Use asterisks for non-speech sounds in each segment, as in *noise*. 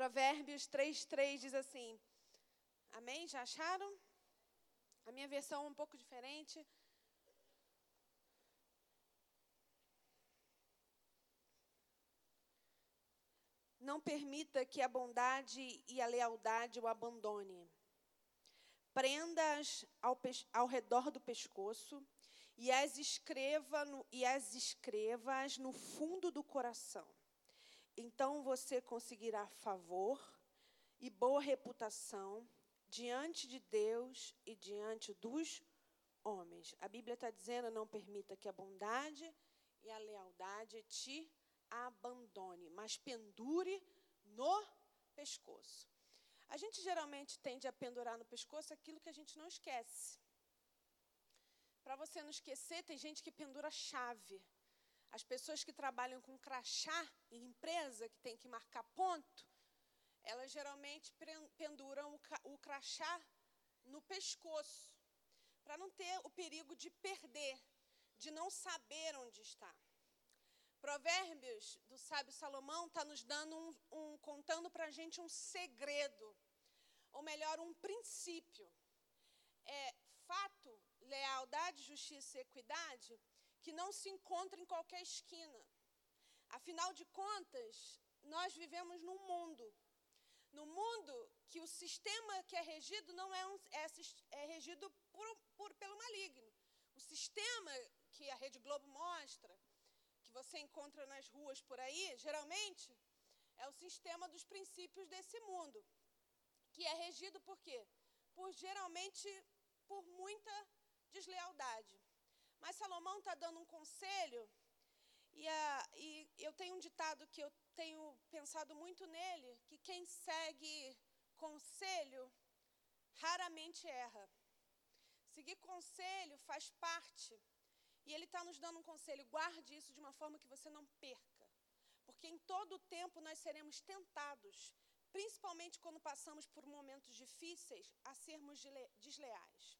Provérbios 3, 3 diz assim. Amém? Já acharam? A minha versão é um pouco diferente. Não permita que a bondade e a lealdade o abandone. Prenda-as ao, ao, redor do pescoço e as escreva no, e as escrevas no fundo do coração. Então você conseguirá favor e boa reputação diante de Deus e diante dos homens. A Bíblia está dizendo: não permita que a bondade e a lealdade te abandone, mas pendure no pescoço. A gente geralmente tende a pendurar no pescoço aquilo que a gente não esquece. Para você não esquecer, tem gente que pendura chave. As pessoas que trabalham com crachá em empresa, que tem que marcar ponto, elas geralmente penduram o crachá no pescoço, para não ter o perigo de perder, de não saber onde está. Provérbios do sábio Salomão está nos dando um, um contando para a gente um segredo, ou melhor, um princípio. É fato, lealdade, justiça e equidade que não se encontra em qualquer esquina. Afinal de contas, nós vivemos num mundo. No mundo que o sistema que é regido não é, um, é, é regido por, por, pelo maligno. O sistema que a Rede Globo mostra, que você encontra nas ruas por aí, geralmente, é o sistema dos princípios desse mundo, que é regido por quê? Por geralmente por muita deslealdade. Mas Salomão está dando um conselho, e, a, e eu tenho um ditado que eu tenho pensado muito nele, que quem segue conselho raramente erra. Seguir conselho faz parte e ele está nos dando um conselho: guarde isso de uma forma que você não perca. Porque em todo o tempo nós seremos tentados, principalmente quando passamos por momentos difíceis, a sermos desleais.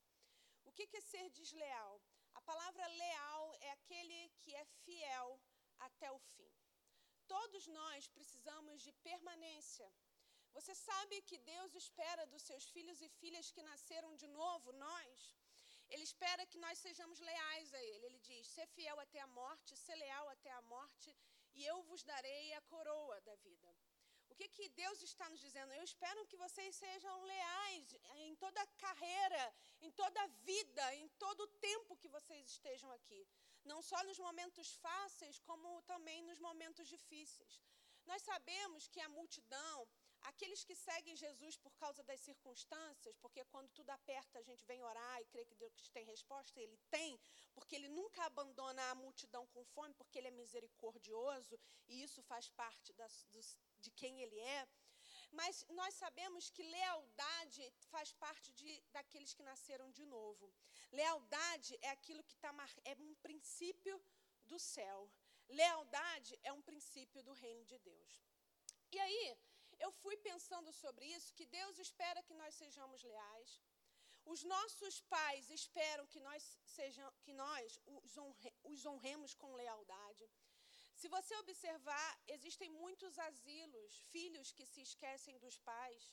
O que é ser desleal? A palavra leal é aquele que é fiel até o fim. Todos nós precisamos de permanência. Você sabe que Deus espera dos seus filhos e filhas que nasceram de novo, nós, ele espera que nós sejamos leais a Ele. Ele diz: ser fiel até a morte, ser leal até a morte, e eu vos darei a coroa da vida. Que, que Deus está nos dizendo? Eu espero que vocês sejam leais em toda a carreira, em toda a vida, em todo o tempo que vocês estejam aqui. Não só nos momentos fáceis, como também nos momentos difíceis. Nós sabemos que a multidão, Aqueles que seguem Jesus por causa das circunstâncias, porque quando tudo aperta a gente vem orar e crê que Deus tem resposta, Ele tem, porque Ele nunca abandona a multidão com fome, porque Ele é misericordioso e isso faz parte de quem Ele é. Mas nós sabemos que lealdade faz parte de, daqueles que nasceram de novo. Lealdade é aquilo que está é um princípio do céu. Lealdade é um princípio do reino de Deus. E aí, eu fui pensando sobre isso, que Deus espera que nós sejamos leais. Os nossos pais esperam que nós, sejam, que nós os, honre, os honremos com lealdade. Se você observar, existem muitos asilos, filhos que se esquecem dos pais,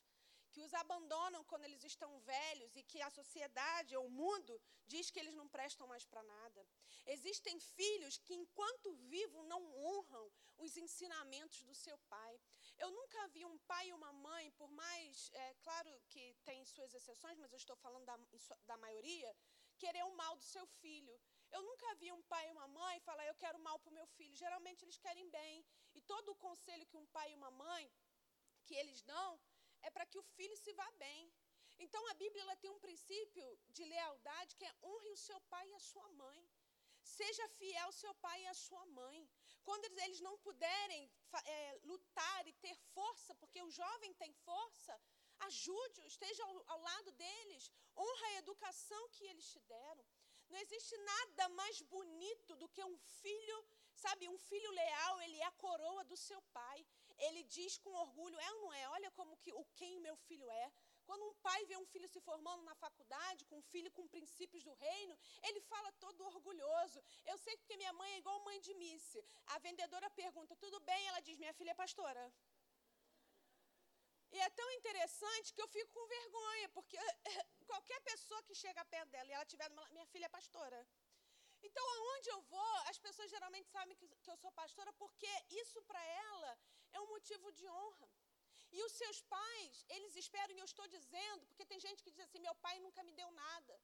que os abandonam quando eles estão velhos e que a sociedade ou o mundo diz que eles não prestam mais para nada. Existem filhos que, enquanto vivos, não honram os ensinamentos do seu pai. Eu nunca vi um pai e uma mãe, por mais, é, claro que tem suas exceções, mas eu estou falando da, da maioria, querer o mal do seu filho. Eu nunca vi um pai e uma mãe falar, eu quero mal para o meu filho. Geralmente eles querem bem. E todo o conselho que um pai e uma mãe, que eles dão, é para que o filho se vá bem. Então a Bíblia ela tem um princípio de lealdade que é honre o seu pai e a sua mãe. Seja fiel ao seu pai e à sua mãe. Quando eles não puderem é, lutar e ter força, porque o jovem tem força, ajude-o, esteja ao, ao lado deles, honra a educação que eles te deram. Não existe nada mais bonito do que um filho, sabe, um filho leal, ele é a coroa do seu pai. Ele diz com orgulho, é ou não é? Olha como que o quem meu filho é. Quando um pai vê um filho se formando na faculdade, com um filho com princípios do reino, ele fala todo orgulhoso. Eu sei que minha mãe é igual mãe de Missy. A vendedora pergunta, tudo bem? Ela diz, minha filha é pastora. é tão interessante que eu fico com vergonha, porque *laughs* qualquer pessoa que chega perto dela e ela tiver. Minha filha é pastora. Então, aonde eu vou, as pessoas geralmente sabem que eu sou pastora, porque isso para ela é um motivo de honra. E os seus pais, eles esperam, e eu estou dizendo, porque tem gente que diz assim: meu pai nunca me deu nada.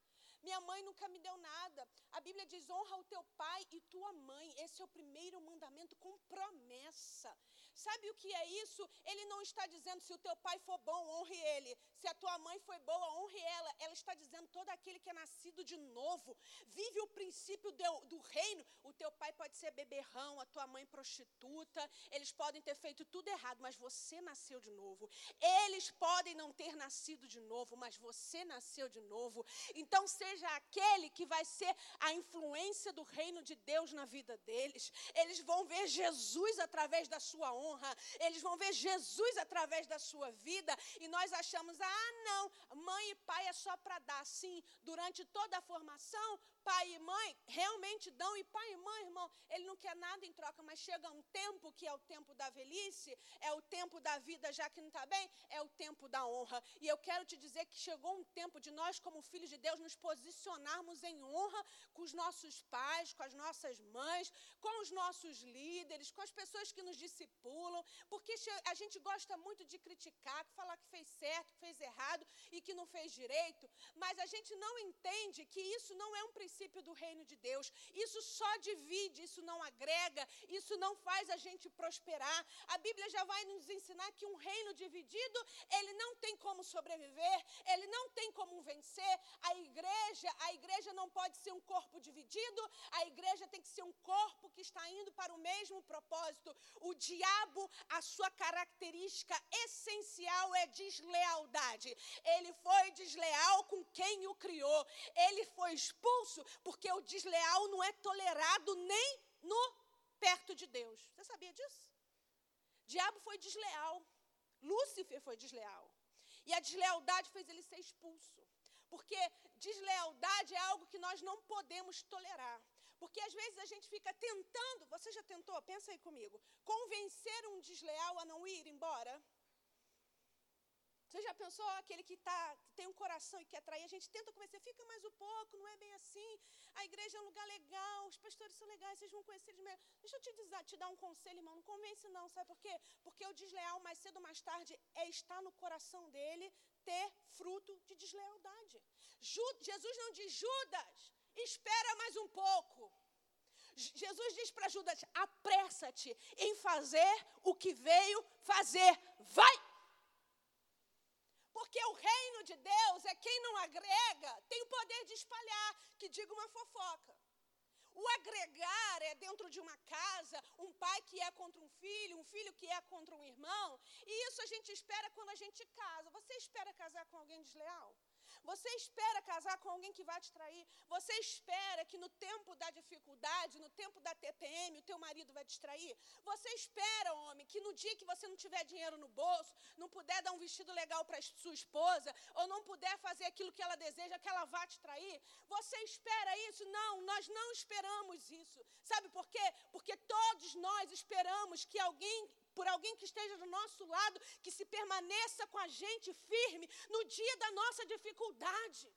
Minha mãe nunca me deu nada. A Bíblia diz: honra o teu pai e tua mãe. Esse é o primeiro mandamento com promessa. Sabe o que é isso? Ele não está dizendo se o teu pai for bom, honre ele. Se a tua mãe foi boa, honre ela. Ela está dizendo todo aquele que é nascido de novo, vive o princípio do, do reino. O teu pai pode ser beberrão, a tua mãe prostituta. Eles podem ter feito tudo errado, mas você nasceu de novo. Eles podem não ter nascido de novo, mas você nasceu de novo. Então seja aquele que vai ser a influência do reino de Deus na vida deles. Eles vão ver Jesus através da sua honra honra, eles vão ver Jesus através da sua vida e nós achamos, ah, não, mãe e pai é só para dar. Sim, durante toda a formação, pai e mãe realmente dão, e pai e mãe, irmão, ele não quer nada em troca, mas chega um tempo que é o tempo da velhice, é o tempo da vida já que não está bem, é o tempo da honra. E eu quero te dizer que chegou um tempo de nós, como filhos de Deus, nos posicionarmos em honra com os nossos pais, com as nossas mães, com os nossos líderes, com as pessoas que nos discipulam, porque a gente gosta muito de criticar, falar que fez certo, que fez errado e que não fez direito, mas a gente não entende que isso não é um princípio do reino de Deus. Isso só divide, isso não agrega, isso não faz a gente prosperar. A Bíblia já vai nos ensinar que um reino dividido, ele não tem como sobreviver, ele não tem como vencer. A igreja, a igreja não pode ser um corpo dividido, a igreja tem que ser um corpo que está indo para o mesmo propósito. O diabo, a sua característica essencial é deslealdade. Ele foi desleal com quem o criou. Ele foi expulso porque o desleal não é tolerado nem no perto de Deus. Você sabia disso? Diabo foi desleal. Lúcifer foi desleal. E a deslealdade fez ele ser expulso. Porque deslealdade é algo que nós não podemos tolerar. Porque às vezes a gente fica tentando, você já tentou? Pensa aí comigo. Convencer um desleal a não ir embora? Você já pensou aquele que, tá, tem um coração e quer trair? A gente tenta convencer, fica mais um pouco, não é bem assim. A igreja é um lugar legal, os pastores são legais, vocês vão conhecer eles melhor. Deixa eu te, dizer, te dar um conselho, irmão. Não convence, não, sabe por quê? Porque o desleal, mais cedo ou mais tarde, é estar no coração dele ter fruto de deslealdade. Jesus não diz, Judas, espera mais um pouco. Jesus diz para Judas: apressa-te em fazer o que veio fazer. Vai! Porque o reino de Deus é quem não agrega, tem o poder de espalhar, que diga uma fofoca. O agregar é dentro de uma casa, um pai que é contra um filho, um filho que é contra um irmão, e isso a gente espera quando a gente casa. Você espera casar com alguém desleal? Você espera casar com alguém que vai te trair. Você espera que no tempo da dificuldade, no tempo da TPM, o teu marido vai te trair. Você espera, homem, que no dia que você não tiver dinheiro no bolso, não puder dar um vestido legal para sua esposa, ou não puder fazer aquilo que ela deseja, que ela vá te trair. Você espera isso? Não, nós não esperamos isso. Sabe por quê? Porque todos nós esperamos que alguém por alguém que esteja do nosso lado, que se permaneça com a gente firme no dia da nossa dificuldade.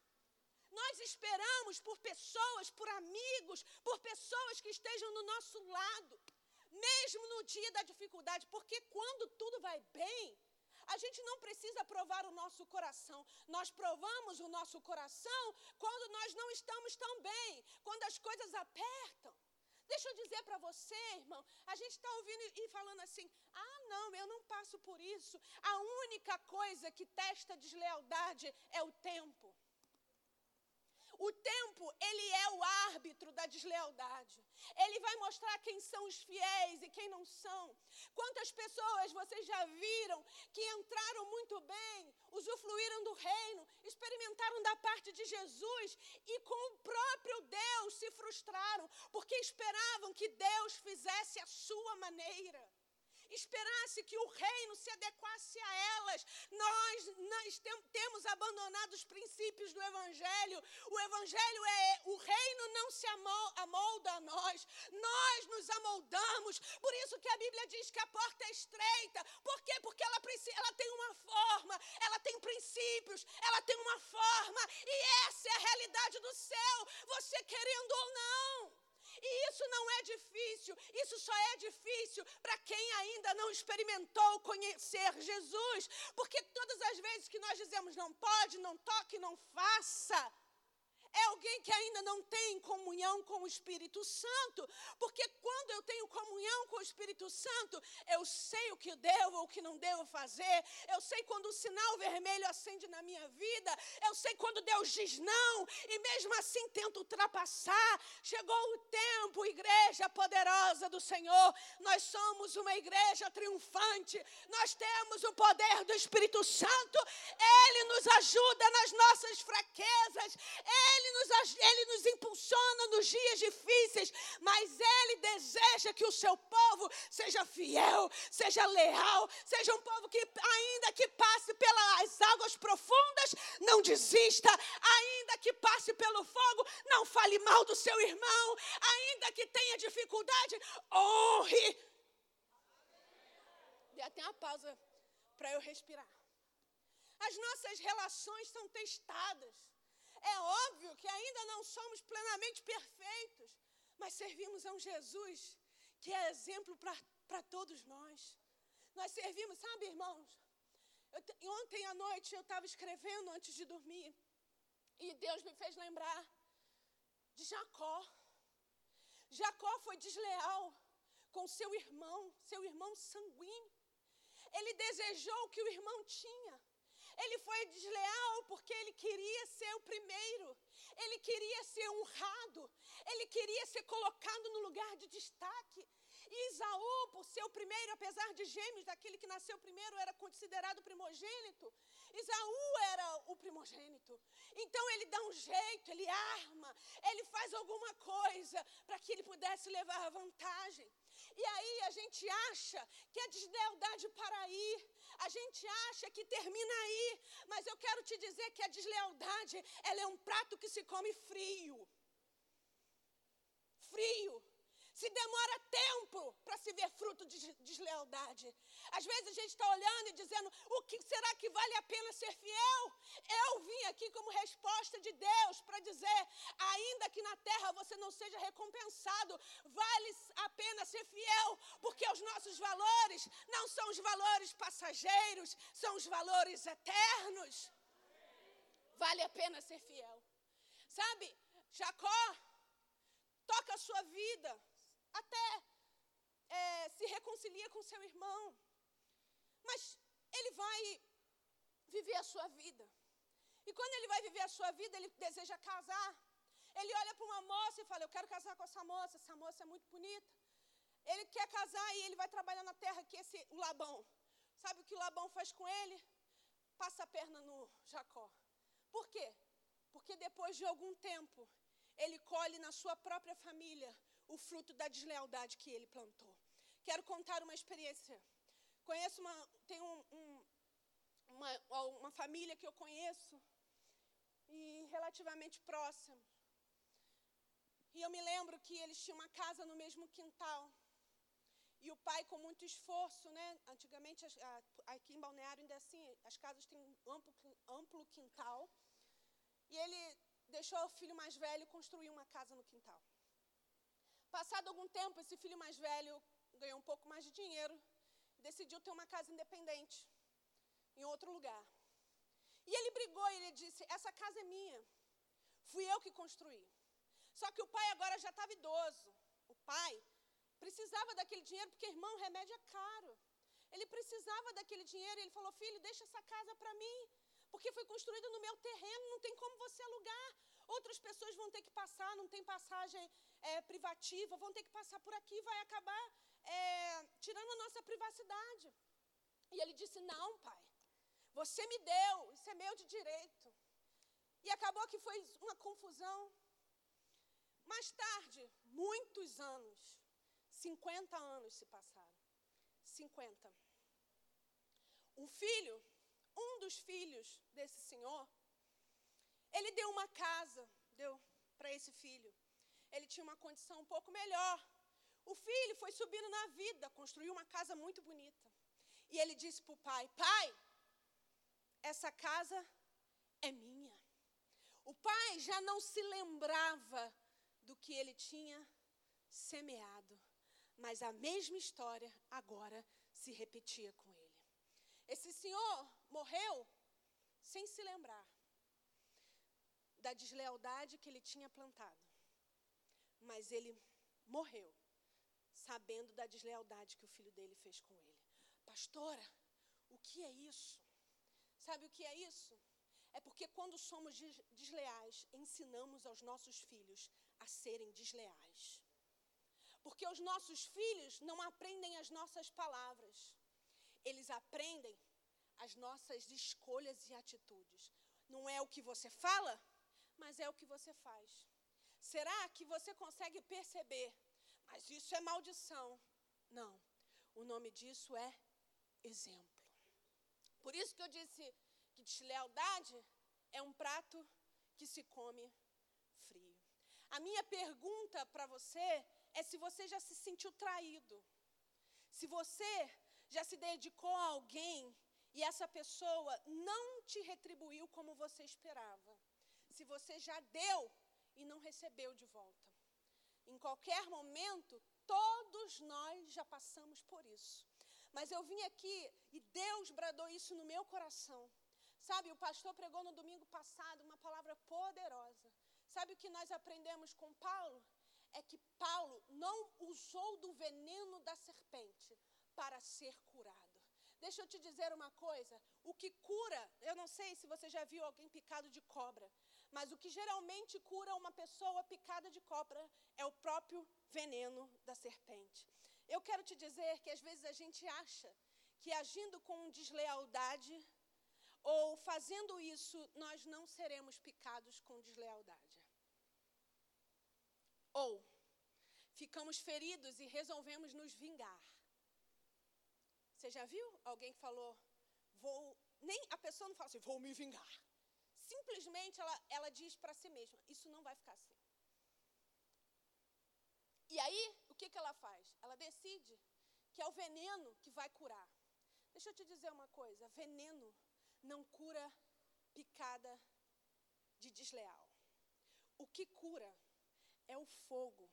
Nós esperamos por pessoas, por amigos, por pessoas que estejam do nosso lado, mesmo no dia da dificuldade, porque quando tudo vai bem, a gente não precisa provar o nosso coração. Nós provamos o nosso coração quando nós não estamos tão bem, quando as coisas apertam. Deixa eu dizer para você, irmão, a gente está ouvindo e falando assim: ah, não, eu não passo por isso. A única coisa que testa deslealdade é o tempo. O tempo, ele é o árbitro da deslealdade. Ele vai mostrar quem são os fiéis e quem não são. Quantas pessoas vocês já viram que entraram muito bem, usufruíram do reino, experimentaram da parte de Jesus e com o próprio Deus se frustraram, porque esperavam que Deus fizesse a sua maneira esperasse que o reino se adequasse a elas. Nós, nós tem, temos abandonado os princípios do Evangelho. O Evangelho é o reino não se amolda a nós, nós nos amoldamos. Por isso que a Bíblia diz que a porta é estreita. Por quê? Porque ela, ela tem uma forma, ela tem princípios, ela tem uma forma, e essa é a realidade do céu, você querendo ou não. E isso não é difícil, isso só é difícil para quem ainda não experimentou conhecer Jesus, porque todas as vezes que nós dizemos não pode, não toque, não faça, é alguém que ainda não tem comunhão o Espírito Santo, porque quando eu tenho comunhão com o Espírito Santo, eu sei o que devo ou o que não devo fazer, eu sei quando o sinal vermelho acende na minha vida, eu sei quando Deus diz não, e mesmo assim tento ultrapassar. Chegou o tempo, igreja poderosa do Senhor, nós somos uma igreja triunfante, nós temos o poder do Espírito Santo, Ele nos ajuda nas nossas fraquezas, Ele nos, ele nos impulsiona nos dias difíceis, mas Ele deseja que o seu povo seja fiel, seja leal, seja um povo que, ainda que passe pelas águas profundas, não desista, ainda que passe pelo fogo, não fale mal do seu irmão, ainda que tenha dificuldade, honre. Dê até uma pausa para eu respirar. As nossas relações são testadas. É óbvio que ainda não somos plenamente perfeitos, mas servimos a um Jesus que é exemplo para todos nós. Nós servimos, sabe, irmãos? Eu, ontem à noite eu estava escrevendo antes de dormir e Deus me fez lembrar de Jacó. Jacó foi desleal com seu irmão, seu irmão sanguíneo. Ele desejou o que o irmão tinha. Ele foi desleal porque ele queria ser o primeiro, ele queria ser honrado, ele queria ser colocado no lugar de destaque. E Isaú, por ser o primeiro, apesar de gêmeos, daquele que nasceu primeiro, era considerado primogênito. Isaú era o primogênito. Então ele dá um jeito, ele arma, ele faz alguma coisa para que ele pudesse levar a vantagem. E aí a gente acha que a deslealdade para aí, a gente acha que termina aí, mas eu quero te dizer que a deslealdade, ela é um prato que se come frio. Frio. Se demora tempo para se ver fruto de deslealdade. Às vezes a gente está olhando e dizendo: o que será que vale a pena ser fiel? Eu vim aqui como resposta de Deus para dizer: ainda que na terra você não seja recompensado, vale a pena ser fiel, porque os nossos valores não são os valores passageiros, são os valores eternos. Vale a pena ser fiel. Sabe, Jacó toca a sua vida até é, se reconcilia com seu irmão. Mas ele vai viver a sua vida. E quando ele vai viver a sua vida, ele deseja casar. Ele olha para uma moça e fala: Eu quero casar com essa moça, essa moça é muito bonita. Ele quer casar e ele vai trabalhar na terra que esse o Labão. Sabe o que o Labão faz com ele? Passa a perna no Jacó. Por quê? Porque depois de algum tempo, ele colhe na sua própria família o fruto da deslealdade que ele plantou. Quero contar uma experiência. Conheço uma, tem um, um, uma, uma família que eu conheço e relativamente próximo. E eu me lembro que eles tinham uma casa no mesmo quintal. E o pai, com muito esforço, né? Antigamente, aqui em Balneário, ainda assim, as casas têm um amplo, amplo quintal. E ele deixou o filho mais velho construir uma casa no quintal. Passado algum tempo, esse filho mais velho ganhou um pouco mais de dinheiro, decidiu ter uma casa independente, em outro lugar. E ele brigou e ele disse: Essa casa é minha, fui eu que construí. Só que o pai agora já estava idoso. O pai precisava daquele dinheiro porque, irmão, remédio é caro. Ele precisava daquele dinheiro e ele falou: Filho, deixa essa casa para mim, porque foi construída no meu terreno, não tem como você alugar. Outras pessoas vão ter que passar, não tem passagem é, privativa, vão ter que passar por aqui, vai acabar é, tirando a nossa privacidade. E ele disse: Não, pai, você me deu, isso é meu de direito. E acabou que foi uma confusão. Mais tarde, muitos anos, 50 anos se passaram. 50. Um filho, um dos filhos desse senhor, ele deu uma casa, deu para esse filho. Ele tinha uma condição um pouco melhor. O filho foi subindo na vida, construiu uma casa muito bonita. E ele disse para o pai: Pai, essa casa é minha. O pai já não se lembrava do que ele tinha semeado. Mas a mesma história agora se repetia com ele. Esse senhor morreu sem se lembrar da deslealdade que ele tinha plantado. Mas ele morreu sabendo da deslealdade que o filho dele fez com ele. Pastora, o que é isso? Sabe o que é isso? É porque quando somos desleais, ensinamos aos nossos filhos a serem desleais. Porque os nossos filhos não aprendem as nossas palavras, eles aprendem as nossas escolhas e atitudes. Não é o que você fala, mas é o que você faz. Será que você consegue perceber? Mas isso é maldição. Não. O nome disso é exemplo. Por isso que eu disse que deslealdade é um prato que se come frio. A minha pergunta para você é se você já se sentiu traído. Se você já se dedicou a alguém e essa pessoa não te retribuiu como você esperava. Se você já deu e não recebeu de volta. Em qualquer momento, todos nós já passamos por isso. Mas eu vim aqui e Deus bradou isso no meu coração. Sabe, o pastor pregou no domingo passado uma palavra poderosa. Sabe o que nós aprendemos com Paulo? É que Paulo não usou do veneno da serpente para ser curado. Deixa eu te dizer uma coisa: o que cura, eu não sei se você já viu alguém picado de cobra, mas o que geralmente cura uma pessoa picada de cobra é o próprio veneno da serpente. Eu quero te dizer que às vezes a gente acha que agindo com deslealdade ou fazendo isso, nós não seremos picados com deslealdade. Ou ficamos feridos e resolvemos nos vingar. Você já viu alguém que falou, vou. Nem a pessoa não fala assim, vou me vingar. Simplesmente ela, ela diz para si mesma: Isso não vai ficar assim. E aí, o que, que ela faz? Ela decide que é o veneno que vai curar. Deixa eu te dizer uma coisa: veneno não cura picada de desleal. O que cura é o fogo.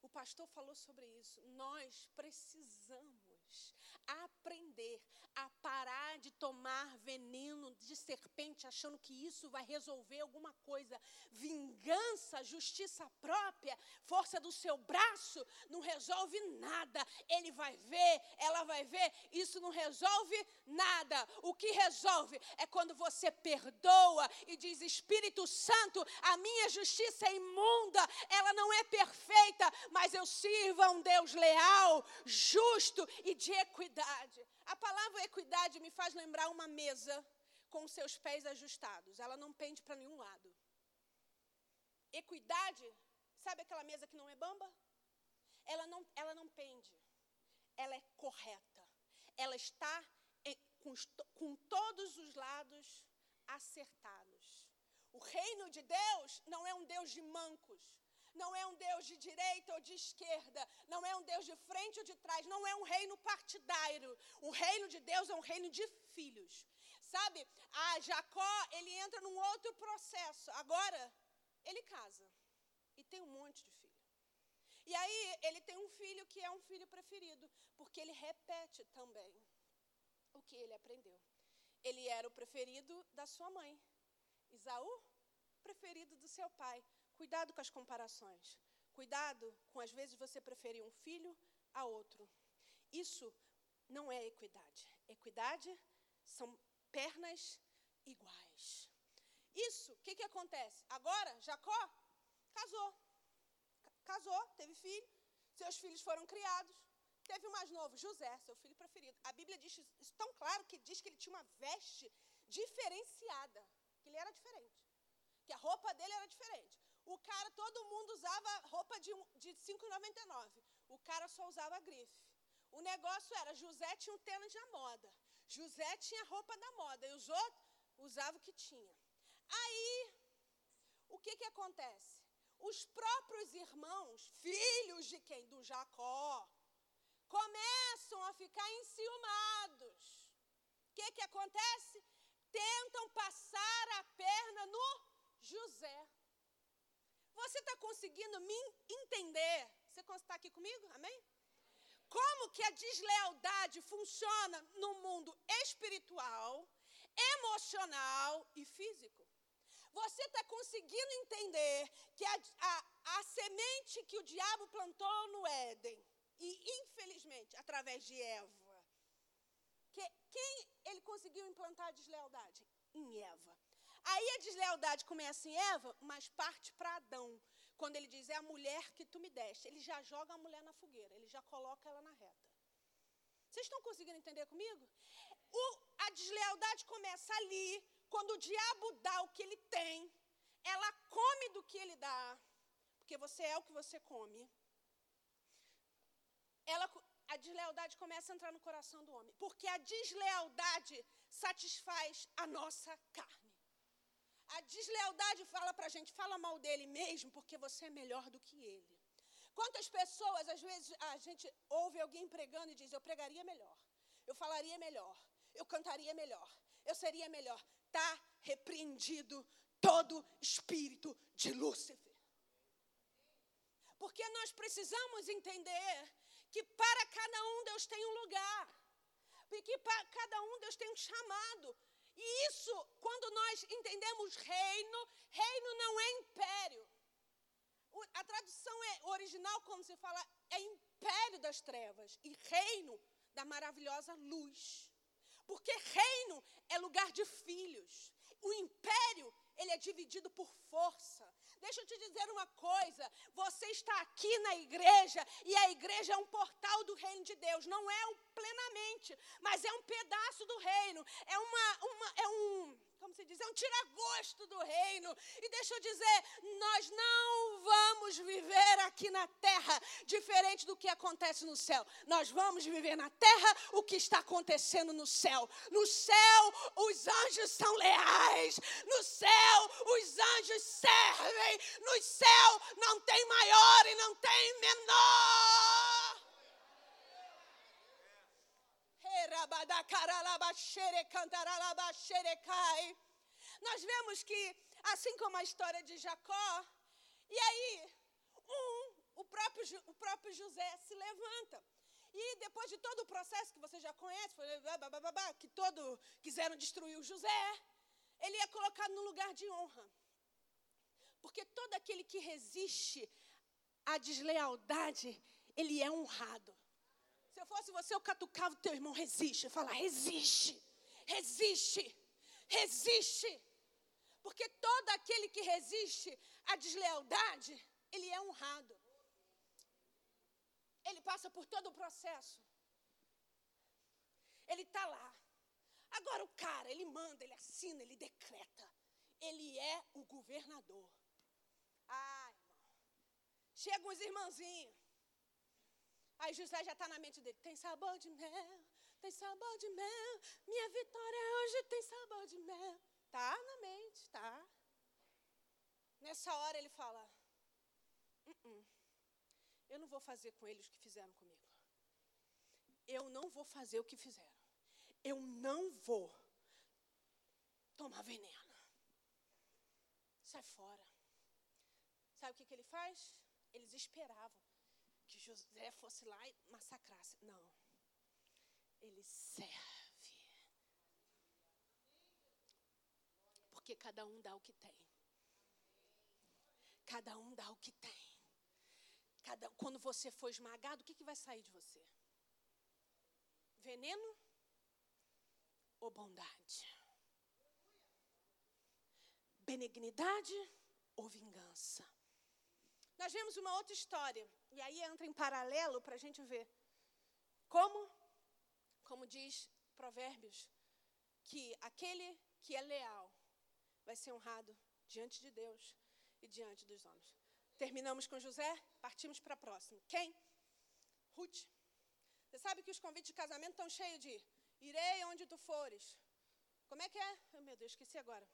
O pastor falou sobre isso. Nós precisamos aprender a parar de tomar veneno de serpente, achando que isso vai resolver alguma coisa. Vingança, justiça própria, força do seu braço, não resolve nada. Ele vai ver, ela vai ver, isso não resolve nada. O que resolve é quando você perdoa e diz: Espírito Santo, a minha justiça é imunda, ela não é perfeita, mas eu sirvo a um Deus leal, justo e de equidade. A palavra equidade me faz lembrar uma mesa com seus pés ajustados. Ela não pende para nenhum lado. Equidade, sabe aquela mesa que não é bamba? Ela não, ela não pende. Ela é correta. Ela está em, com, com todos os lados acertados. O reino de Deus não é um Deus de mancos não é um Deus de direita ou de esquerda, não é um Deus de frente ou de trás, não é um reino partidário. O reino de Deus é um reino de filhos. Sabe, a Jacó, ele entra num outro processo. Agora, ele casa e tem um monte de filho. E aí, ele tem um filho que é um filho preferido, porque ele repete também o que ele aprendeu. Ele era o preferido da sua mãe. Isaú, preferido do seu pai. Cuidado com as comparações. Cuidado com, às vezes, você preferir um filho a outro. Isso não é equidade. Equidade são pernas iguais. Isso, o que, que acontece? Agora, Jacó casou. Casou, teve filho, seus filhos foram criados. Teve o mais novo, José, seu filho preferido. A Bíblia diz isso tão claro que diz que ele tinha uma veste diferenciada, que ele era diferente, que a roupa dele era diferente. O cara, todo mundo usava roupa de, de 5,99. O cara só usava grife. O negócio era, José tinha um tênis da moda. José tinha roupa da moda. E os outros usavam o que tinha. Aí, o que, que acontece? Os próprios irmãos, filhos de quem? Do Jacó, começam a ficar enciumados. O que, que acontece? Tentam passar a perna no José. Você está conseguindo me entender? Você está aqui comigo? Amém? como que a deslealdade funciona no mundo espiritual, emocional e físico. Você está conseguindo entender que a, a, a semente que o diabo plantou no Éden, e infelizmente através de Eva, que, quem ele conseguiu implantar a deslealdade? Em Eva. Aí a deslealdade começa em Eva, mas parte para Adão. Quando ele diz, é a mulher que tu me deste, ele já joga a mulher na fogueira, ele já coloca ela na reta. Vocês estão conseguindo entender comigo? O, a deslealdade começa ali, quando o diabo dá o que ele tem, ela come do que ele dá, porque você é o que você come. Ela, a deslealdade começa a entrar no coração do homem, porque a deslealdade satisfaz a nossa carne. A deslealdade fala para a gente, fala mal dele mesmo, porque você é melhor do que ele. Quantas pessoas, às vezes, a gente ouve alguém pregando e diz: Eu pregaria melhor, eu falaria melhor, eu cantaria melhor, eu seria melhor. Está repreendido todo espírito de Lúcifer. Porque nós precisamos entender que para cada um Deus tem um lugar, porque para cada um Deus tem um chamado. E isso, quando nós entendemos reino, reino não é império. A tradução é original, quando se fala, é império das trevas e reino da maravilhosa luz. Porque reino é lugar de filhos. O império, ele é dividido por força. Deixa eu te dizer uma coisa: você está aqui na igreja e a igreja é um portal do reino de Deus. Não é plenamente, mas é um pedaço do reino. É uma, uma é um como se diz, é um tiragosto do reino. E deixa eu dizer, nós não vamos viver aqui na terra diferente do que acontece no céu. Nós vamos viver na terra o que está acontecendo no céu. No céu, os anjos são leais. No céu, os anjos servem. No céu, não tem maior e não tem menor. Nós vemos que, assim como a história de Jacó, e aí, um, o próprio, o próprio José se levanta. E depois de todo o processo que você já conhece, que todo quiseram destruir o José, ele é colocado no lugar de honra. Porque todo aquele que resiste à deslealdade, ele é honrado. Fosse você, eu catucava o teu irmão, resiste. Fala, resiste, resiste, resiste. Porque todo aquele que resiste à deslealdade, ele é honrado. Ele passa por todo o processo. Ele está lá. Agora o cara, ele manda, ele assina, ele decreta. Ele é o governador. Ah, irmão. Chegam os irmãozinhos. Aí José já está na mente dele: tem sabor de mel, tem sabor de mel, minha vitória hoje tem sabor de mel. Tá na mente, tá? Nessa hora ele fala: uh -uh, eu não vou fazer com eles o que fizeram comigo. Eu não vou fazer o que fizeram. Eu não vou tomar veneno. Sai fora. Sabe o que, que ele faz? Eles esperavam que José fosse lá e massacrasse. Não. Ele serve. Porque cada um dá o que tem. Cada um dá o que tem. Cada, quando você for esmagado, o que, que vai sair de você? Veneno ou bondade? Benignidade ou vingança? Nós vemos uma outra história, e aí entra em paralelo para a gente ver como, como diz Provérbios, que aquele que é leal vai ser honrado diante de Deus e diante dos homens. Terminamos com José, partimos para a próxima. Quem? Ruth. Você sabe que os convites de casamento estão cheios de irei onde tu fores. Como é que é? Oh, meu Deus, esqueci agora.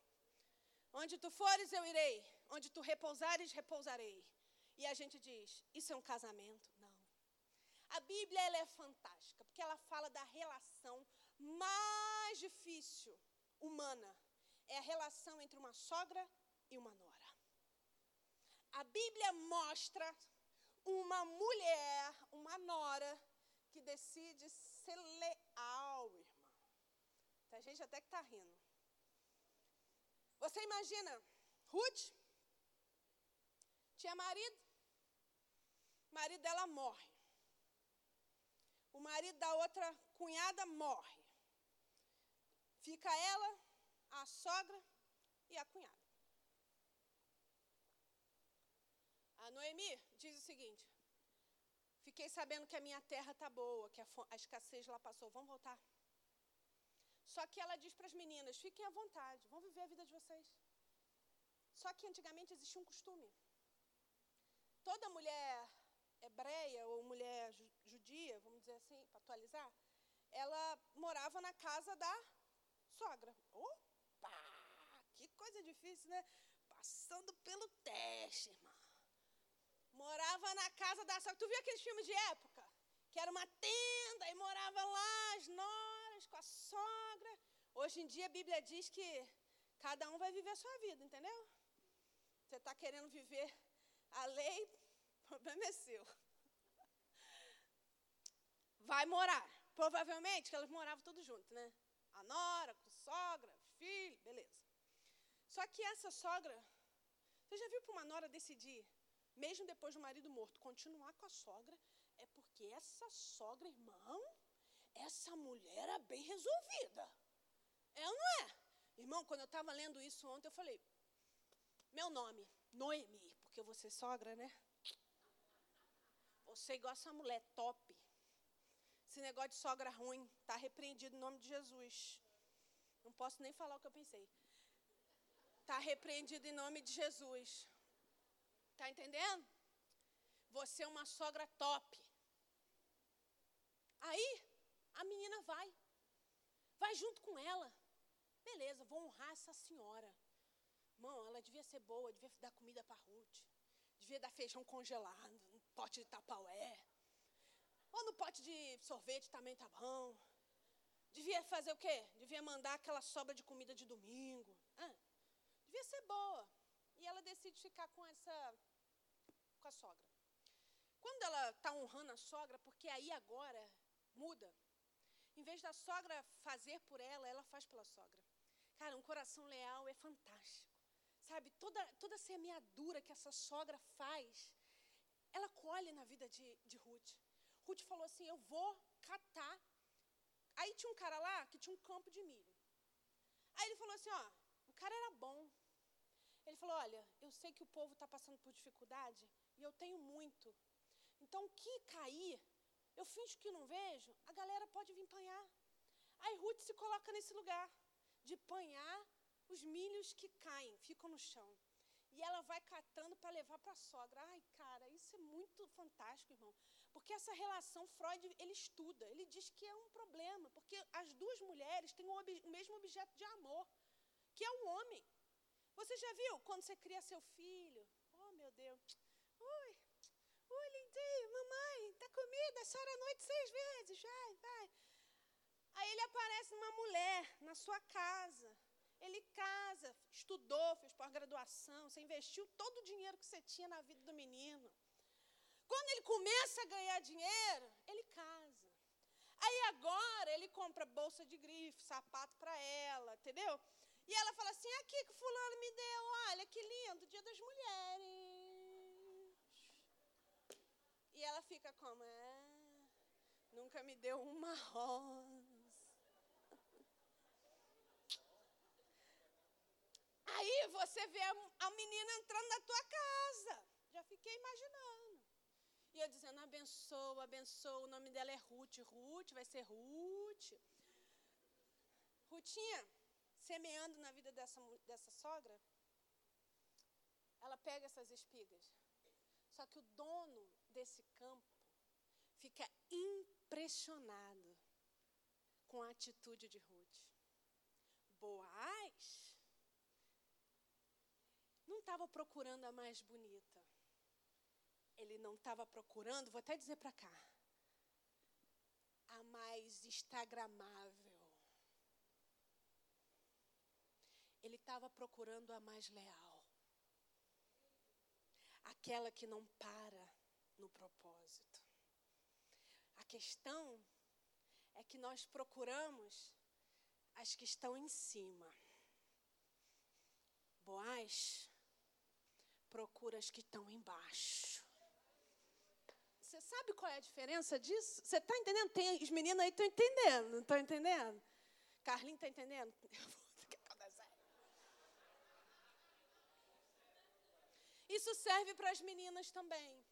Onde tu fores, eu irei. Onde tu repousares, repousarei. E a gente diz: isso é um casamento? Não. A Bíblia ela é fantástica, porque ela fala da relação mais difícil humana. É a relação entre uma sogra e uma nora. A Bíblia mostra uma mulher, uma nora, que decide ser leal, irmão. Tem gente até que está rindo. Você imagina, Ruth tinha marido, o marido dela morre. O marido da outra cunhada morre. Fica ela, a sogra e a cunhada. A Noemi diz o seguinte: Fiquei sabendo que a minha terra está boa, que a, a, escassez lá passou. Vamos voltar. Só que ela diz para as meninas: fiquem à vontade, vão viver a vida de vocês. Só que antigamente existia um costume. Toda mulher hebreia ou mulher judia, vamos dizer assim, para atualizar, ela morava na casa da sogra. Opa! Que coisa difícil, né? Passando pelo teste, irmão. Morava na casa da sogra. Tu viu aqueles filmes de época? Que era uma tenda e morava lá as noras com a sogra. Hoje em dia a Bíblia diz que cada um vai viver a sua vida, entendeu? Você está querendo viver a lei, *laughs* o problema é seu. Vai morar. Provavelmente que elas moravam tudo junto, né? A nora, com sogra, filho, beleza. Só que essa sogra, você já viu para uma nora decidir mesmo depois do marido morto, continuar com a sogra, é porque essa sogra, irmão, essa mulher é bem resolvida. É ou não é? Irmão, quando eu estava lendo isso ontem, eu falei: meu nome, Noemi, porque você é sogra, né? Você igual essa mulher top. Esse negócio de sogra ruim, está repreendido em nome de Jesus. Não posso nem falar o que eu pensei. Está repreendido em nome de Jesus. Está entendendo? Você é uma sogra top. Aí, a menina vai. Vai junto com ela. Beleza, vou honrar essa senhora. Irmão, ela devia ser boa, devia dar comida para Ruth. Devia dar feijão congelado, pote de tapaué. Ou no pote de sorvete também tá bom. Devia fazer o quê? Devia mandar aquela sobra de comida de domingo. Ah, devia ser boa. E ela decide ficar com essa com a sogra. Quando ela está honrando a sogra, porque aí agora muda. Em vez da sogra fazer por ela, ela faz pela sogra. Cara, um coração leal é fantástico. Sabe, toda, toda semeadura que essa sogra faz, ela colhe na vida de, de Ruth. Ruth falou assim: Eu vou catar. Aí tinha um cara lá que tinha um campo de milho. Aí ele falou assim: Ó, o cara era bom. Ele falou: Olha, eu sei que o povo está passando por dificuldade e eu tenho muito. Então, o que cair, eu finjo que não vejo, a galera pode vir panhar. Aí Ruth se coloca nesse lugar de panhar os milhos que caem, ficam no chão. E ela vai catando para levar para a sogra. Ai, cara, isso é muito fantástico, irmão. Porque essa relação, Freud, ele estuda, ele diz que é um problema, porque as duas mulheres têm o, mesmo objeto de amor, que é o homem. Você já viu quando você cria seu filho? Oh, meu Deus. Ui, ui, lindinho, mamãe, tá comida, a noite seis vezes, vai, vai. Aí ele aparece uma mulher na sua casa. Ele casa, estudou, fez pós-graduação, você investiu todo o dinheiro que você tinha na vida do menino. Quando ele começa a ganhar dinheiro, ele casa. Aí agora ele compra bolsa de grife, sapato para ela, entendeu? E ela fala assim: aqui que fulano me deu, olha que lindo, dia das mulheres. E ela fica como, é, nunca me deu uma rosa. Aí você vê a, menina entrando na tua casa. Já fiquei imaginando. E eu dizendo, abençoa, abençoa. O nome dela é Ruth. Ruth, vai ser Ruth. Rutinha, semeando na vida dessa, dessa sogra, ela pega essas espigas. Só que o dono desse campo fica impressionado com a atitude de Ruth. Boaz não estava procurando a mais bonita. Ele não estava procurando, vou até dizer para cá, a mais instagramável. Ele estava procurando a mais leal. Aquela que não para no propósito. questão é que nós procuramos as que estão em cima. Boaz procura as que estão embaixo. Você sabe qual é a diferença disso? Você está entendendo? Tem, os meninos aí estão entendendo, estão entendendo? Carlinhos está entendendo? *laughs* Isso serve para as meninas também.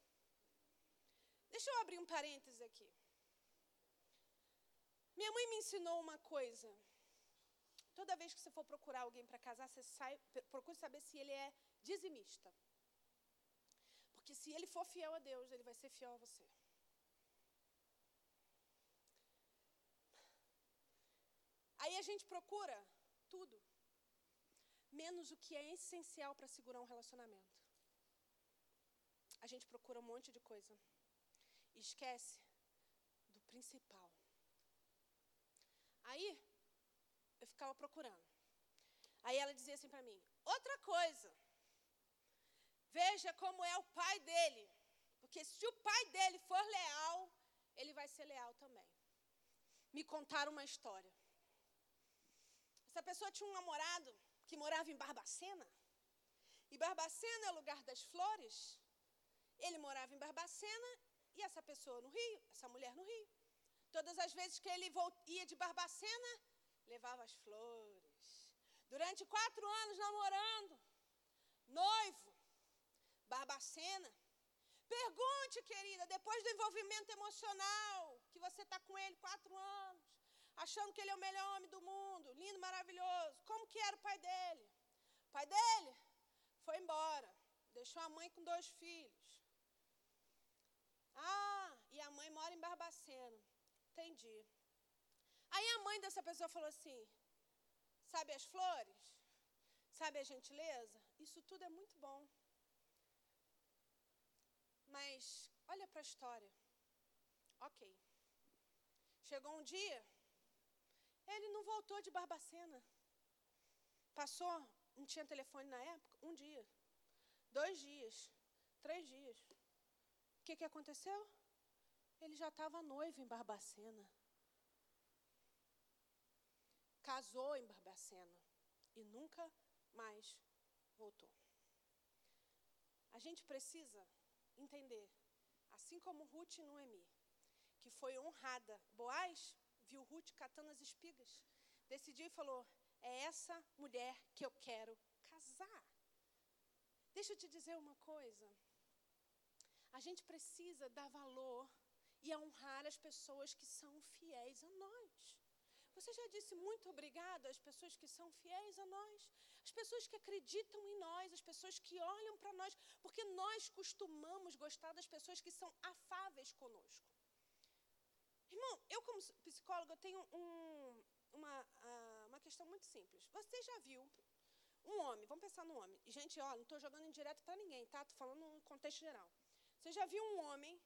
Deixa eu abrir um parêntese aqui. Minha mãe me ensinou uma coisa. Toda vez que você for procurar alguém para casar, você sai, procure saber se ele é dizimista. Porque se ele for fiel a Deus, ele vai ser fiel a você. Aí a gente procura tudo, menos o que é essencial para segurar um relacionamento. A gente procura um monte de coisa e esquece do principal. Aí eu ficava procurando. Aí ela dizia assim para mim: outra coisa, veja como é o pai dele. Porque se o pai dele for leal, ele vai ser leal também. Me contaram uma história. Essa pessoa tinha um namorado que morava em Barbacena. E Barbacena é o lugar das flores. Ele morava em Barbacena e essa pessoa no Rio, essa mulher no Rio. Todas as vezes que ele ia de Barbacena, levava as flores. Durante quatro anos namorando, noivo, Barbacena. Pergunte, querida, depois do envolvimento emocional, que você está com ele quatro anos, achando que ele é o melhor homem do mundo, lindo, maravilhoso, como que era o pai dele? O pai dele foi embora, deixou a mãe com dois filhos. Ah, e a mãe mora em Barbacena. Entendi. Aí a mãe dessa pessoa falou assim: Sabe as flores? Sabe a gentileza? Isso tudo é muito bom. Mas olha para a história. Ok. Chegou um dia, ele não voltou de Barbacena. Passou, não tinha telefone na época, um dia, dois dias, três dias. O que, que aconteceu? Ele já estava noivo em Barbacena casou em Barbacena e nunca mais voltou. A gente precisa entender, assim como Ruth e Noemi, que foi honrada. Boaz viu Ruth catando as espigas, decidiu e falou: É essa mulher que eu quero casar. Deixa eu te dizer uma coisa. A gente precisa dar valor e honrar as pessoas que são fiéis a nós. Você já disse muito obrigado às pessoas que são fiéis a nós, as pessoas que acreditam em nós, as pessoas que olham para nós, porque nós costumamos gostar das pessoas que são afáveis conosco. Irmão, eu como psicóloga tenho um, uma, uh, uma questão muito simples. Você já viu um homem, vamos pensar no homem. Gente, ó, não estou jogando indireto para ninguém, tá? Estou falando no contexto geral. Você já viu um homem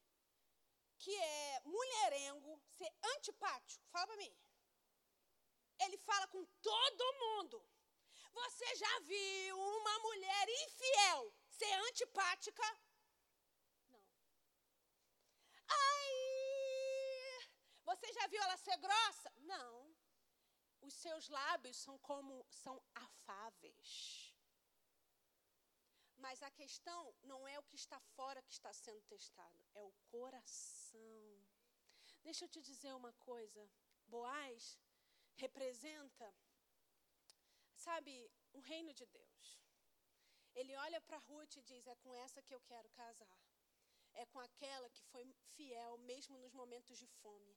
que é mulherengo ser antipático? Fala para mim. Ele fala com todo mundo. Você já viu uma mulher infiel ser antipática? Não. Ai! Você já viu ela ser grossa? Não. Os seus lábios são como são afáveis. Mas a questão não é o que está fora que está sendo testado, é o coração. Deixa eu te dizer uma coisa. Boaz representa, sabe, um reino de Deus. Ele olha para Ruth e diz: É com essa que eu quero casar. É com aquela que foi fiel, mesmo nos momentos de fome.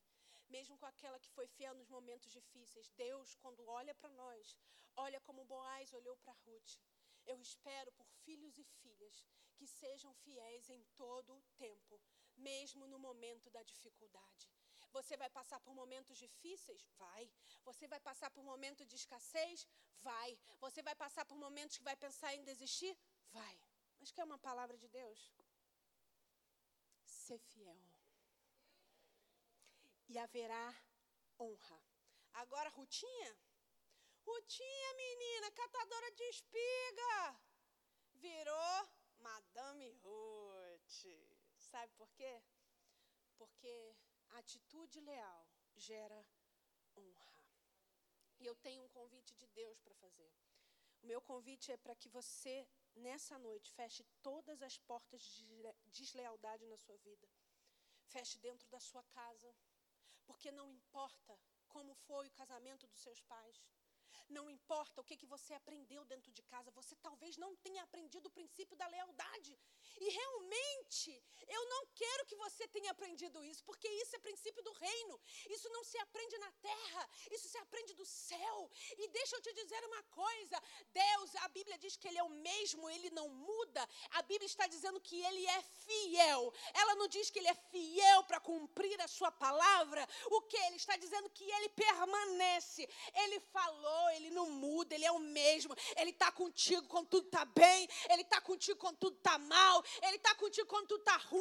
Mesmo com aquela que foi fiel nos momentos difíceis. Deus, quando olha para nós, olha como Boaz olhou para Ruth. Eu espero por filhos e filhas que sejam fiéis em todo o tempo, mesmo no momento da dificuldade. Você vai passar por momentos difíceis? Vai. Você vai passar por momentos de escassez? Vai. Você vai passar por momentos que vai pensar em desistir? Vai. Mas quer uma palavra de Deus? Ser fiel. E haverá honra. Agora, Rutinha? Rutinha, menina, catadora de espiga. Virou Madame Ruth. Sabe por quê? Porque atitude leal gera honra. E eu tenho um convite de Deus para fazer. O meu convite é para que você, nessa noite, feche todas as portas de deslealdade na sua vida. Feche dentro da sua casa. Porque não importa como foi o casamento dos seus pais. Não importa o que, que você aprendeu dentro de casa, você talvez não tenha aprendido o princípio da lealdade. E realmente, eu não quero que você tenha aprendido isso, porque isso é princípio do reino. Isso não se aprende na terra, isso se aprende do céu. E deixa eu te dizer uma coisa: Deus, a Bíblia diz que Ele é o mesmo, Ele não muda. A Bíblia está dizendo que Ele é fiel. Ela não diz que Ele é fiel para cumprir a Sua palavra. O que? Ele está dizendo que Ele permanece. Ele falou, Ele não muda, Ele é o mesmo. Ele está contigo quando tudo está bem, Ele está contigo quando tudo está mal. Ele está contigo quando tu está ruim.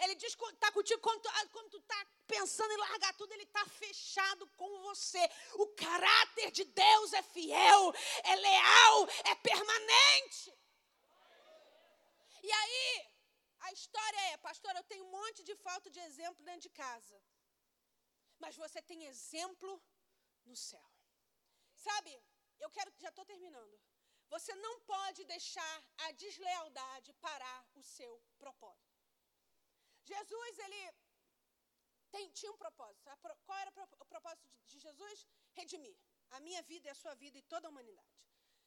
Ele diz que está contigo quando tu, ah, quando tu está pensando em largar tudo. Ele está fechado com você. O caráter de Deus é fiel, é leal, é permanente. E aí, a história é, pastor, eu tenho um monte de falta de exemplo dentro de casa. Mas você tem exemplo no céu. Sabe, eu quero, já estou terminando. Você não pode deixar a deslealdade parar o seu propósito. Jesus, ele tem, tinha um propósito. Qual era o propósito de Jesus? Redimir a minha vida e a sua vida e toda a humanidade.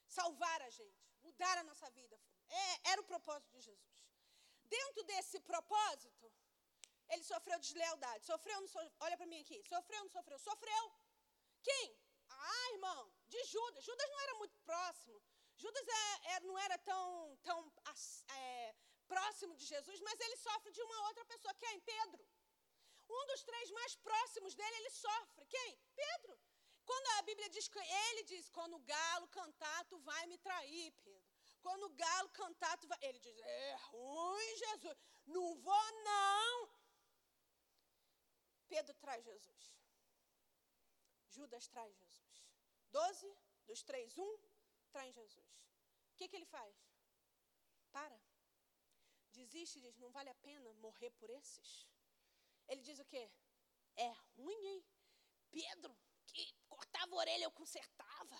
Salvar a gente, mudar a nossa vida. É, era o propósito de Jesus. Dentro desse propósito, ele sofreu deslealdade. Sofreu ou não sofreu? Olha para mim aqui. Sofreu ou não sofreu? Sofreu. Quem? Ah, irmão, de Judas. Judas não era muito próximo. Judas é, é, não era tão, tão próximo de Jesus, mas ele sofre de uma outra pessoa, quem? Pedro. Um dos três mais próximos dele, ele sofre. Quem? Pedro. Quando a Bíblia diz que ele diz: quando o galo cantar, tu vai me trair, Pedro. Quando o galo cantar, tu vai. Ele diz: é ruim, Jesus. Não vou, não. Pedro traz Jesus. Judas traz Jesus. Doze dos três, um traz Jesus. O que, que ele faz? Para. Desiste e diz: não vale a pena morrer por esses. Ele diz o quê? É ruim, hein? Pedro, que cortava a orelha, eu consertava.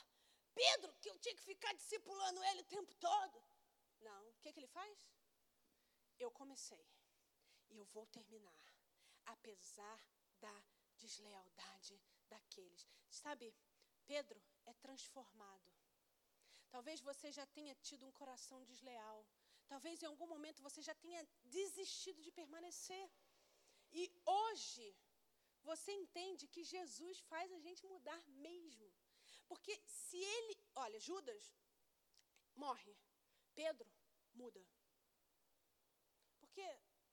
Pedro, que eu tinha que ficar discipulando ele o tempo todo. Não. O que, que ele faz? Eu comecei e eu vou terminar, apesar da deslealdade daqueles. Sabe, Pedro é transformado Talvez você já tenha tido um coração desleal. Talvez em algum momento você já tenha desistido de permanecer. E hoje você entende que Jesus faz a gente mudar mesmo. Porque se ele, olha, Judas morre, Pedro muda. Porque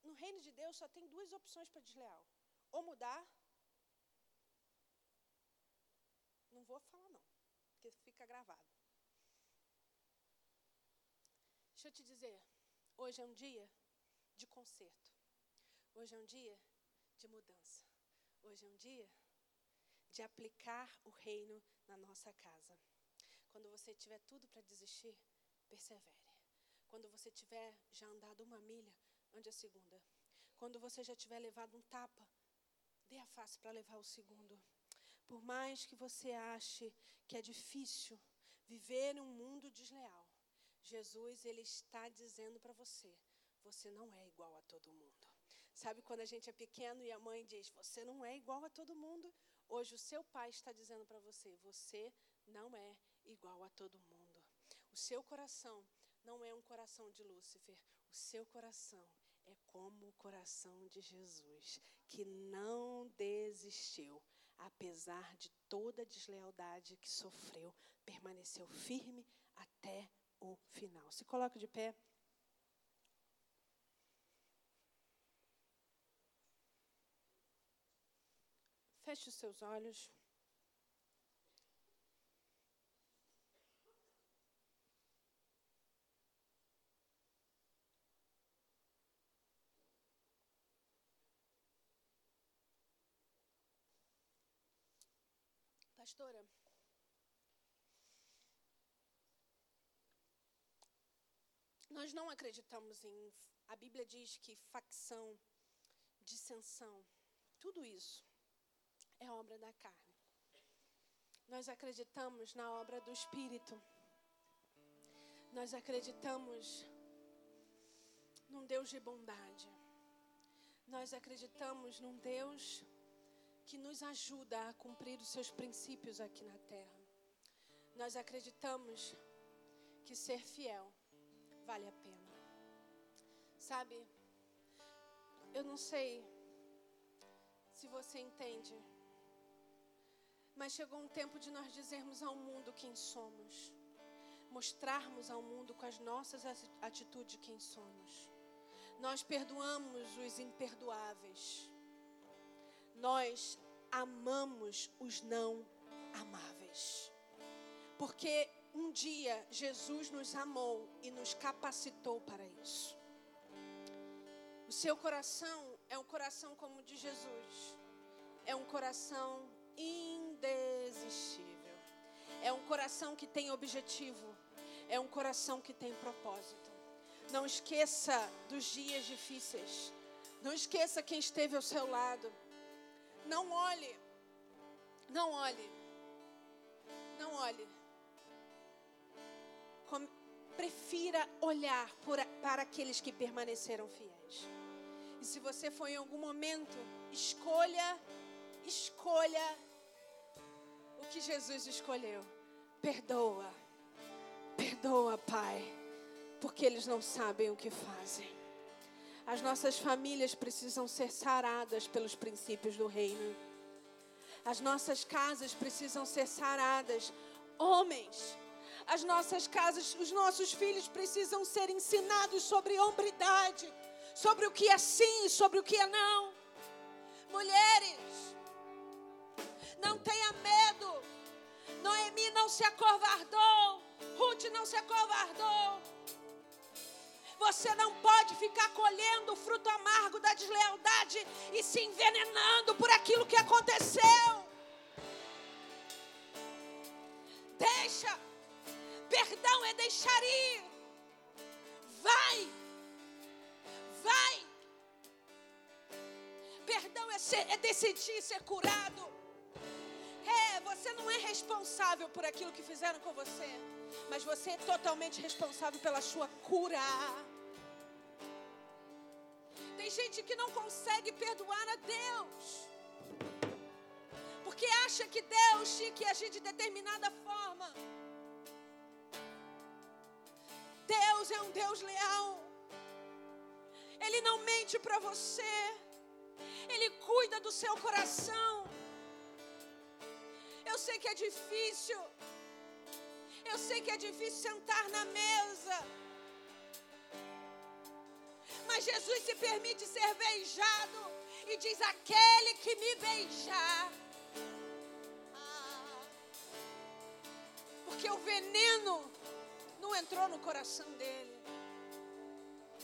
no reino de Deus só tem duas opções para desleal: ou mudar, não vou falar não, porque fica gravado. Deixa eu te dizer, hoje é um dia de conserto. Hoje é um dia de mudança. Hoje é um dia de aplicar o reino na nossa casa. Quando você tiver tudo para desistir, persevere. Quando você tiver já andado uma milha, ande a segunda. Quando você já tiver levado um tapa, dê a face para levar o segundo. Por mais que você ache que é difícil viver um mundo desleal, Jesus, ele está dizendo para você: você não é igual a todo mundo. Sabe quando a gente é pequeno e a mãe diz: você não é igual a todo mundo? Hoje o seu pai está dizendo para você: você não é igual a todo mundo. O seu coração não é um coração de Lúcifer. O seu coração é como o coração de Jesus, que não desistiu, apesar de toda a deslealdade que sofreu, permaneceu firme até o final. Se coloque de pé. Feche os seus olhos. Pastora, Nós não acreditamos em. A Bíblia diz que facção, dissensão, tudo isso é obra da carne. Nós acreditamos na obra do Espírito. Nós acreditamos num Deus de bondade. Nós acreditamos num Deus que nos ajuda a cumprir os seus princípios aqui na terra. Nós acreditamos que ser fiel vale a pena. Sabe, eu não sei se você entende, mas chegou um tempo de nós dizermos ao mundo quem somos, mostrarmos ao mundo com as nossas atitudes quem somos. Nós perdoamos os imperdoáveis. Nós amamos os não amáveis. Porque um dia Jesus nos amou e nos capacitou para isso. O seu coração é um coração como o de Jesus. É um coração indesistível. É um coração que tem objetivo. É um coração que tem propósito. Não esqueça dos dias difíceis. Não esqueça quem esteve ao seu lado. Não olhe. Não olhe. Não olhe prefira olhar por, para aqueles que permaneceram fiéis. E se você foi em algum momento, escolha, escolha o que Jesus escolheu. Perdoa, perdoa, Pai, porque eles não sabem o que fazem. As nossas famílias precisam ser saradas pelos princípios do reino. As nossas casas precisam ser saradas. Homens, as nossas casas, os nossos filhos precisam ser ensinados sobre hombridade, sobre o que é sim, sobre o que é não. Mulheres, não tenha medo. Noemi não se acovardou. Ruth não se acovardou. Você não pode ficar colhendo o fruto amargo da deslealdade e se envenenando por aquilo que aconteceu. Deixa Perdão é deixar ir. Vai. Vai. Perdão é, ser, é decidir ser curado. É, você não é responsável por aquilo que fizeram com você, mas você é totalmente responsável pela sua cura. Tem gente que não consegue perdoar a Deus, porque acha que Deus tinha que agir de determinada forma. Deus é um Deus leal. Ele não mente para você. Ele cuida do seu coração. Eu sei que é difícil. Eu sei que é difícil sentar na mesa. Mas Jesus se permite ser beijado e diz: aquele que me beijar. Ah, porque o veneno não entrou no coração dele.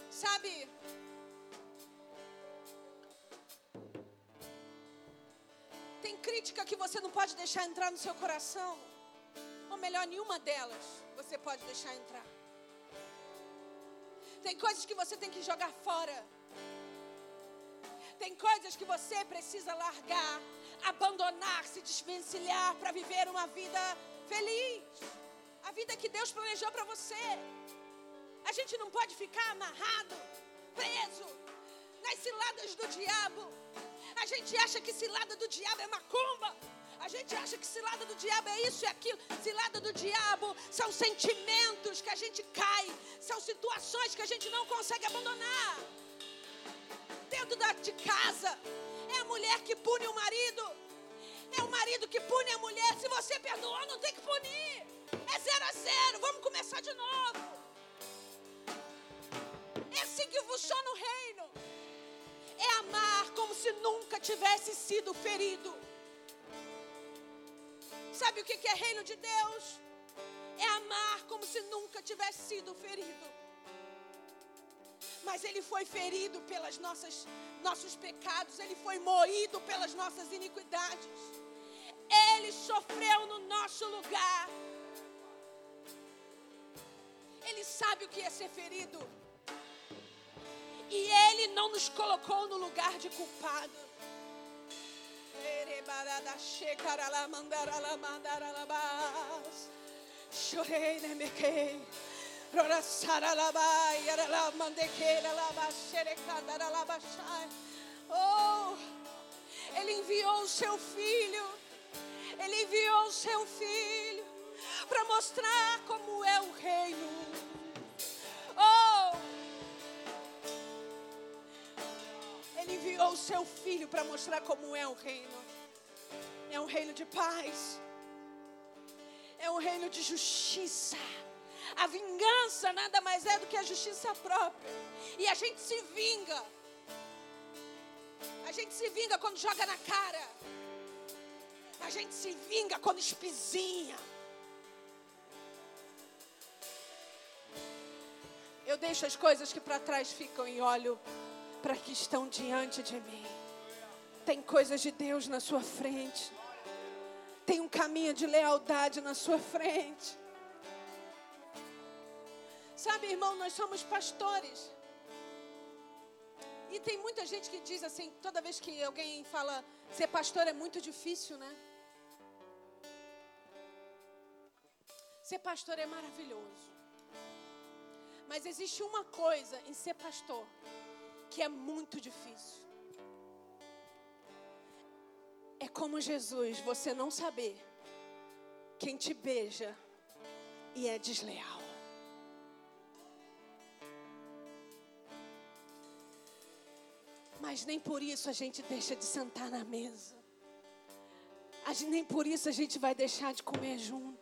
Sabe? Tem crítica que você não pode deixar entrar no seu coração. Ou melhor, nenhuma delas você pode deixar entrar. Tem coisas que você tem que jogar fora. Tem coisas que você precisa largar, abandonar, se desvencilhar para viver uma vida feliz a vida que Deus planejou para você. A gente não pode ficar amarrado, preso nas ciladas do diabo. A gente acha que cilada do diabo é macumba. A gente acha que cilada do diabo é isso e aquilo. Cilada do diabo são sentimentos que a gente cai, são situações que a gente não consegue abandonar. Dentro da, de casa, é a mulher que pune o marido, é o marido que pune a mulher. Se você perdoou, não tem que punir. Vamos começar de novo. É assim que funciona o reino. É amar como se nunca tivesse sido ferido. Sabe o que é reino de Deus? É amar como se nunca tivesse sido ferido. Mas ele foi ferido pelas nossas nossos pecados, ele foi moído pelas nossas iniquidades. Ele sofreu no nosso lugar. Ele sabe o que é ser ferido. E Ele não nos colocou no lugar de culpado. Chorei, né, mequei. Oh, Ele enviou o seu filho. Ele enviou o seu filho para mostrar como é o reino. Oh! Ele enviou o seu filho para mostrar como é o reino. É um reino de paz. É um reino de justiça. A vingança nada mais é do que a justiça própria. E a gente se vinga. A gente se vinga quando joga na cara. A gente se vinga quando espizinha. Eu deixo as coisas que para trás ficam e olho para que estão diante de mim. Tem coisas de Deus na sua frente. Tem um caminho de lealdade na sua frente. Sabe, irmão, nós somos pastores. E tem muita gente que diz assim, toda vez que alguém fala ser pastor é muito difícil, né? Ser pastor é maravilhoso. Mas existe uma coisa em ser pastor que é muito difícil. É como Jesus, você não saber quem te beija e é desleal. Mas nem por isso a gente deixa de sentar na mesa. nem por isso a gente vai deixar de comer junto.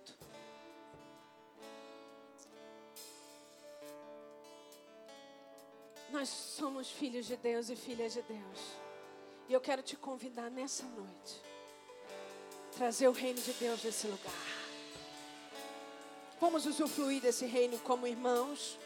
Nós somos filhos de Deus e filhas de Deus. E eu quero te convidar nessa noite. Trazer o reino de Deus nesse lugar. Vamos usufruir desse reino como irmãos.